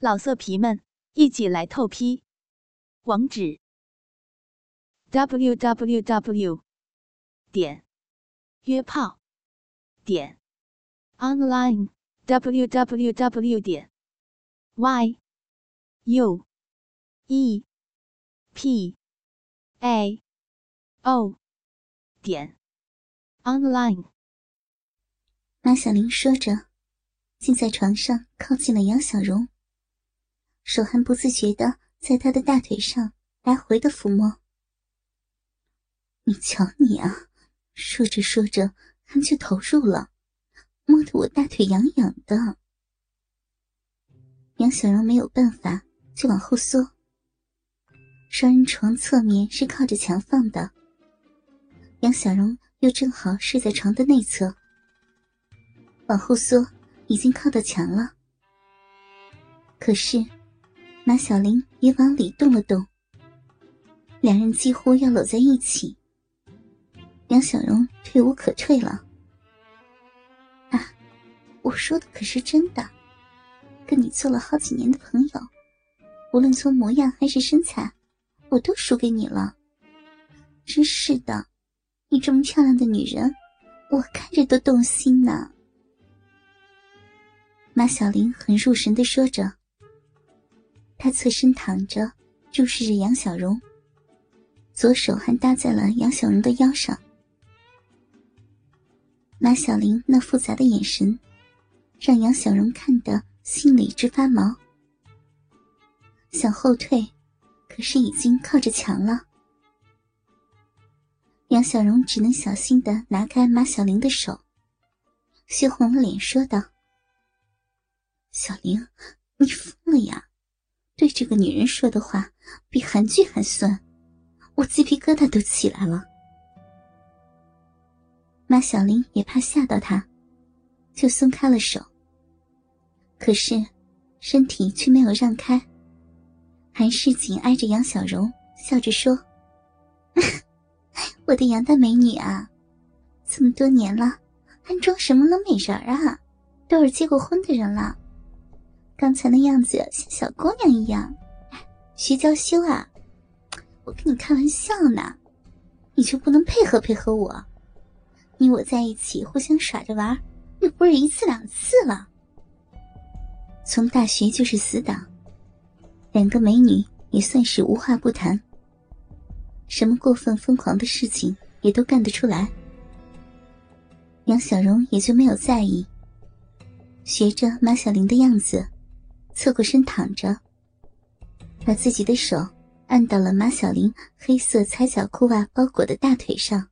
老色皮们，一起来透批！网址：w w w 点约炮点 online w w w 点 y u e p a o 点 online。马小玲说着，竟在床上靠近了杨小荣。手还不自觉的在他的大腿上来回的抚摸。你瞧你啊，说着说着还就投入了，摸得我大腿痒痒的。杨小荣没有办法，就往后缩。双人床侧面是靠着墙放的，杨小荣又正好睡在床的内侧，往后缩已经靠到墙了。可是。马小玲也往里动了动，两人几乎要搂在一起。杨小荣退无可退了。啊，我说的可是真的，跟你做了好几年的朋友，无论从模样还是身材，我都输给你了。真是的，你这么漂亮的女人，我看着都动心呢。马小玲很入神的说着。他侧身躺着，注视着杨小荣，左手还搭在了杨小荣的腰上。马小玲那复杂的眼神，让杨小荣看得心里直发毛。想后退，可是已经靠着墙了。杨小荣只能小心的拿开马小玲的手，羞红了脸说道：“小玲，你疯了呀！”对这个女人说的话比韩剧还酸，我鸡皮疙瘩都起来了。马小玲也怕吓到他，就松开了手。可是，身体却没有让开，还是紧挨着杨小荣，笑着说：“ 我的杨大美女啊，这么多年了，还装什么冷美人啊？都是结过婚的人了。”刚才那样子像小姑娘一样，徐娇羞啊！我跟你开玩笑呢，你就不能配合配合我？你我在一起互相耍着玩，又不是一次两次了。从大学就是死党，两个美女也算是无话不谈，什么过分疯狂的事情也都干得出来。杨小荣也就没有在意，学着马小玲的样子。侧过身躺着，把自己的手按到了马小玲黑色踩脚裤袜包裹的大腿上。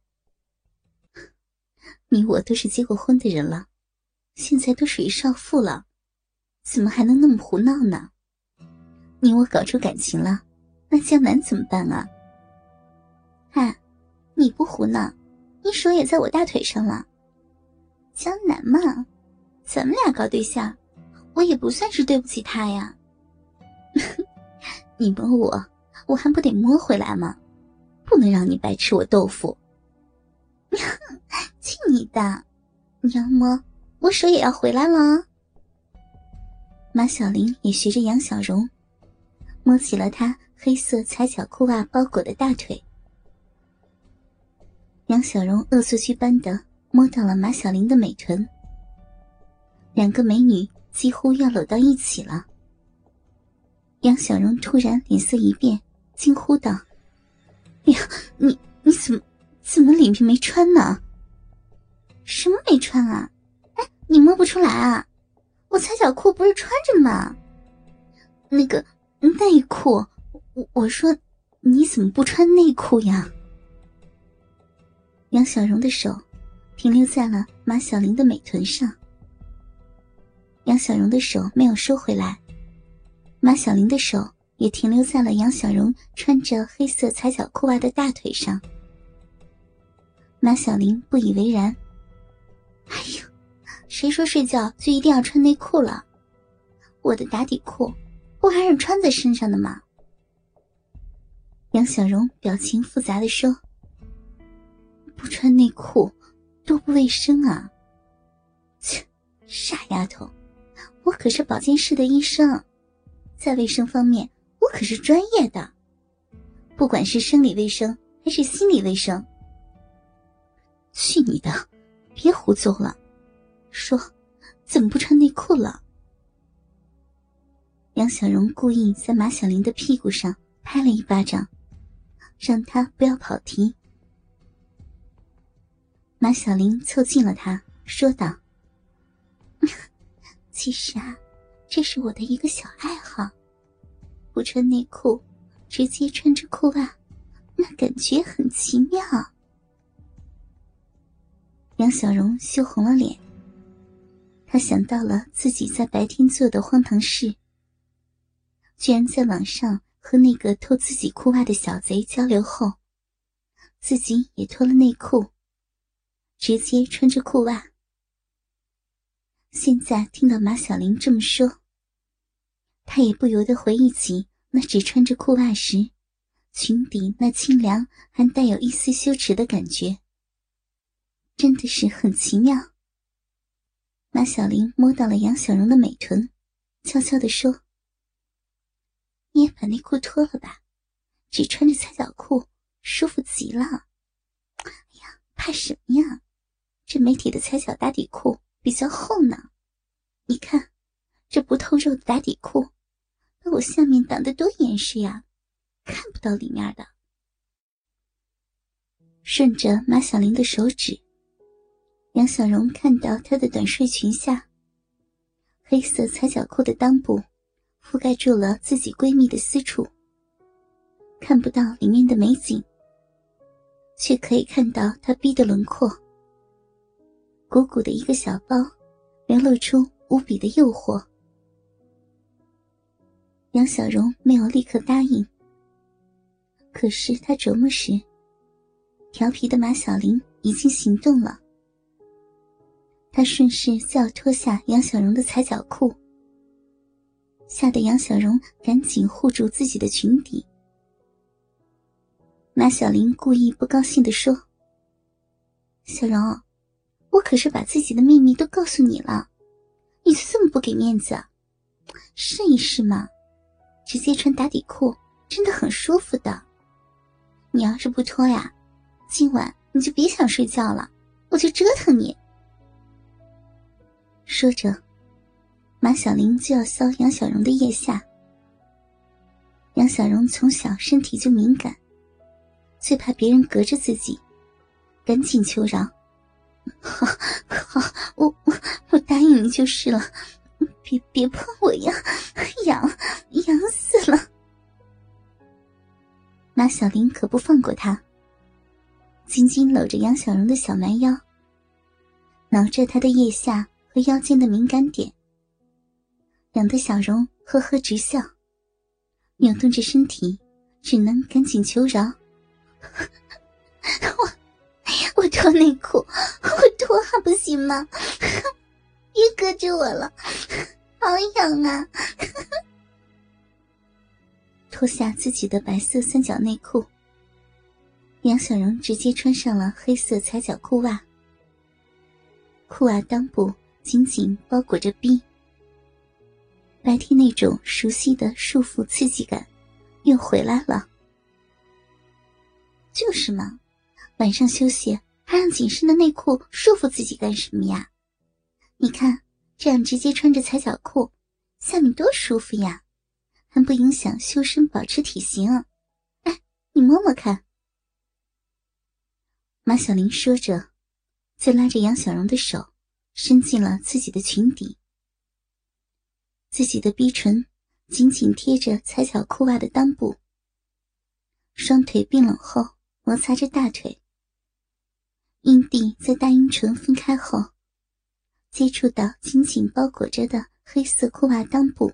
你我都是结过婚的人了，现在都属于少妇了，怎么还能那么胡闹呢？你我搞出感情了，那江南怎么办啊？哎，你不胡闹，你手也在我大腿上了。江南嘛，咱们俩搞对象。我也不算是对不起他呀，你摸我，我还不得摸回来吗？不能让你白吃我豆腐。去你的！你要摸，我手也要回来了。马小玲也学着杨小荣，摸起了他黑色踩脚裤袜包裹的大腿。杨小荣恶作剧般的摸到了马小玲的美臀，两个美女。几乎要搂到一起了。杨小荣突然脸色一变，惊呼道：“呀，你你怎么怎么里面没穿呢？什么没穿啊？哎，你摸不出来啊？我踩脚裤不是穿着吗？那个内裤，我我说你怎么不穿内裤呀？”杨小荣的手停留在了马小玲的美臀上。杨小荣的手没有收回来，马小玲的手也停留在了杨小荣穿着黑色踩脚裤袜的大腿上。马小玲不以为然：“哎呦，谁说睡觉就一定要穿内裤了？我的打底裤不还是穿在身上的吗？”杨小荣表情复杂的说：“不穿内裤多不卫生啊！” 切，傻丫头。我可是保健室的医生，在卫生方面，我可是专业的，不管是生理卫生还是心理卫生。去你的！别胡诌了，说怎么不穿内裤了？杨小荣故意在马小玲的屁股上拍了一巴掌，让她不要跑题。马小玲凑近了他，说道：“其实啊，这是我的一个小爱好，不穿内裤，直接穿着裤袜，那感觉很奇妙。”杨小荣羞红了脸。他想到了自己在白天做的荒唐事，居然在网上和那个偷自己裤袜的小贼交流后，自己也脱了内裤，直接穿着裤袜。现在听到马小玲这么说，他也不由得回忆起那只穿着裤袜时，裙底那清凉还带有一丝羞耻的感觉。真的是很奇妙。马小玲摸到了杨小荣的美臀，悄悄地说：“你也把内裤脱了吧，只穿着踩脚裤，舒服极了。”哎呀，怕什么呀？这美体的踩脚打底裤比较厚呢。你看，这不透肉的打底裤，把我下面挡得多严实呀，看不到里面的。顺着马小玲的手指。杨小荣看到她的短睡裙下，黑色踩脚裤的裆部覆盖住了自己闺蜜的私处，看不到里面的美景，却可以看到她逼的轮廓。鼓鼓的一个小包，流露出无比的诱惑。杨小荣没有立刻答应，可是他琢磨时，调皮的马小玲已经行动了。他顺势就要脱下杨小荣的踩脚裤，吓得杨小荣赶紧护住自己的裙底。马小玲故意不高兴地说：“小荣，我可是把自己的秘密都告诉你了，你就这么不给面子？试一试嘛，直接穿打底裤真的很舒服的。你要是不脱呀，今晚你就别想睡觉了，我就折腾你。”说着，马小玲就要搔杨小荣的腋下。杨小荣从小身体就敏感，最怕别人隔着自己，赶紧求饶：“好，好，我我我答应你就是了，别别碰我呀，痒痒死了！”马小玲可不放过他，紧紧搂着杨小荣的小蛮腰，挠着他的腋下。和腰间的敏感点，痒得小荣呵呵直笑，扭动着身体，只能赶紧求饶：“我脱内裤，我脱还不行吗？别隔着我了，好痒啊！” 脱下自己的白色三角内裤，杨小荣直接穿上了黑色踩脚裤袜，裤袜裆部。紧紧包裹着逼，白天那种熟悉的束缚刺激感又回来了。就是嘛，晚上休息紧身的内裤束缚自己干什么呀？你看，这样直接穿着踩脚裤，下面多舒服呀，还不影响修身保持体型。哎，你摸摸看。马小玲说着，就拉着杨小荣的手。伸进了自己的裙底，自己的逼唇紧紧贴着踩脚裤袜的裆部，双腿并拢后摩擦着大腿，阴蒂在大阴唇分开后，接触到紧紧包裹着的黑色裤袜裆部，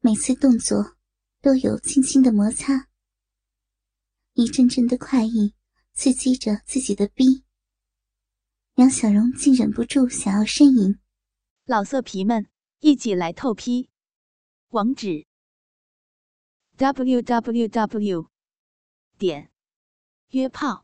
每次动作都有轻轻的摩擦，一阵阵的快意刺激着自己的逼。杨小荣竟忍不住想要呻吟。老色皮们，一起来透批！网址：w w w 点约炮